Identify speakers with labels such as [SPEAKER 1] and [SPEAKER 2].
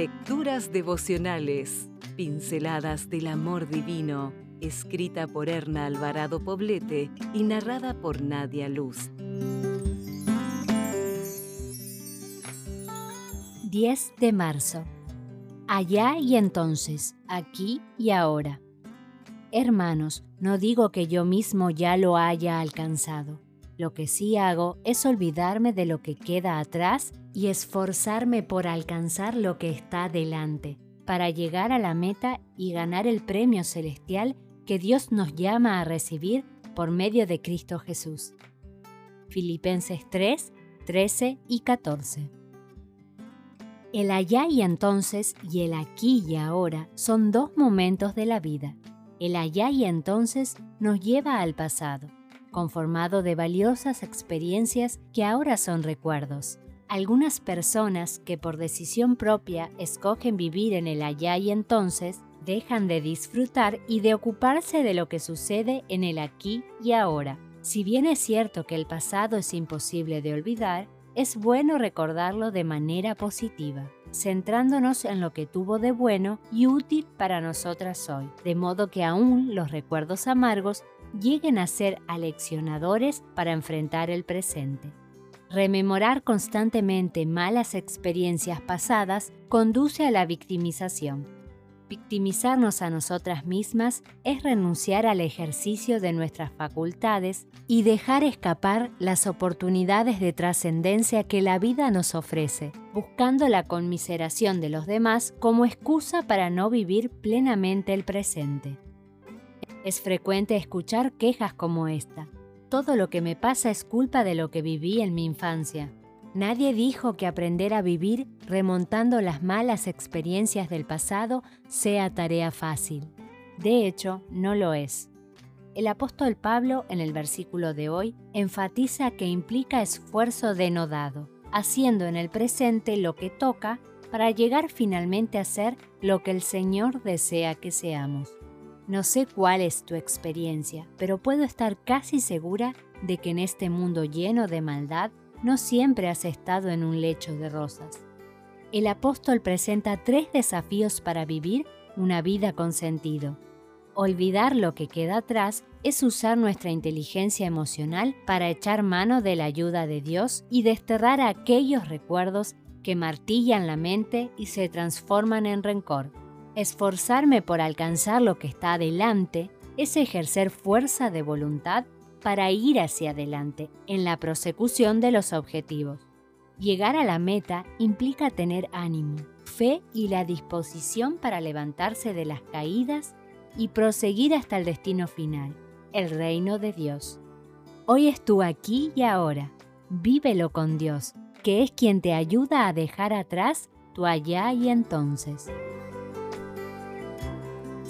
[SPEAKER 1] Lecturas devocionales, pinceladas del amor divino, escrita por Erna Alvarado Poblete y narrada por Nadia Luz.
[SPEAKER 2] 10 de marzo. Allá y entonces, aquí y ahora. Hermanos, no digo que yo mismo ya lo haya alcanzado. Lo que sí hago es olvidarme de lo que queda atrás y esforzarme por alcanzar lo que está delante, para llegar a la meta y ganar el premio celestial que Dios nos llama a recibir por medio de Cristo Jesús. Filipenses 3, 13 y 14. El allá y entonces y el aquí y ahora son dos momentos de la vida. El allá y entonces nos lleva al pasado, conformado de valiosas experiencias que ahora son recuerdos. Algunas personas que por decisión propia escogen vivir en el allá y entonces dejan de disfrutar y de ocuparse de lo que sucede en el aquí y ahora. Si bien es cierto que el pasado es imposible de olvidar, es bueno recordarlo de manera positiva, centrándonos en lo que tuvo de bueno y útil para nosotras hoy, de modo que aún los recuerdos amargos lleguen a ser aleccionadores para enfrentar el presente. Rememorar constantemente malas experiencias pasadas conduce a la victimización. Victimizarnos a nosotras mismas es renunciar al ejercicio de nuestras facultades y dejar escapar las oportunidades de trascendencia que la vida nos ofrece, buscando la conmiseración de los demás como excusa para no vivir plenamente el presente. Es frecuente escuchar quejas como esta todo lo que me pasa es culpa de lo que viví en mi infancia. Nadie dijo que aprender a vivir remontando las malas experiencias del pasado sea tarea fácil. De hecho, no lo es. El apóstol Pablo en el versículo de hoy enfatiza que implica esfuerzo denodado, haciendo en el presente lo que toca para llegar finalmente a ser lo que el Señor desea que seamos. No sé cuál es tu experiencia, pero puedo estar casi segura de que en este mundo lleno de maldad no siempre has estado en un lecho de rosas. El apóstol presenta tres desafíos para vivir una vida con sentido. Olvidar lo que queda atrás es usar nuestra inteligencia emocional para echar mano de la ayuda de Dios y desterrar aquellos recuerdos que martillan la mente y se transforman en rencor. Esforzarme por alcanzar lo que está adelante es ejercer fuerza de voluntad para ir hacia adelante en la prosecución de los objetivos. Llegar a la meta implica tener ánimo, fe y la disposición para levantarse de las caídas y proseguir hasta el destino final, el reino de Dios. Hoy es tú aquí y ahora. Vívelo con Dios, que es quien te ayuda a dejar atrás tu allá y entonces.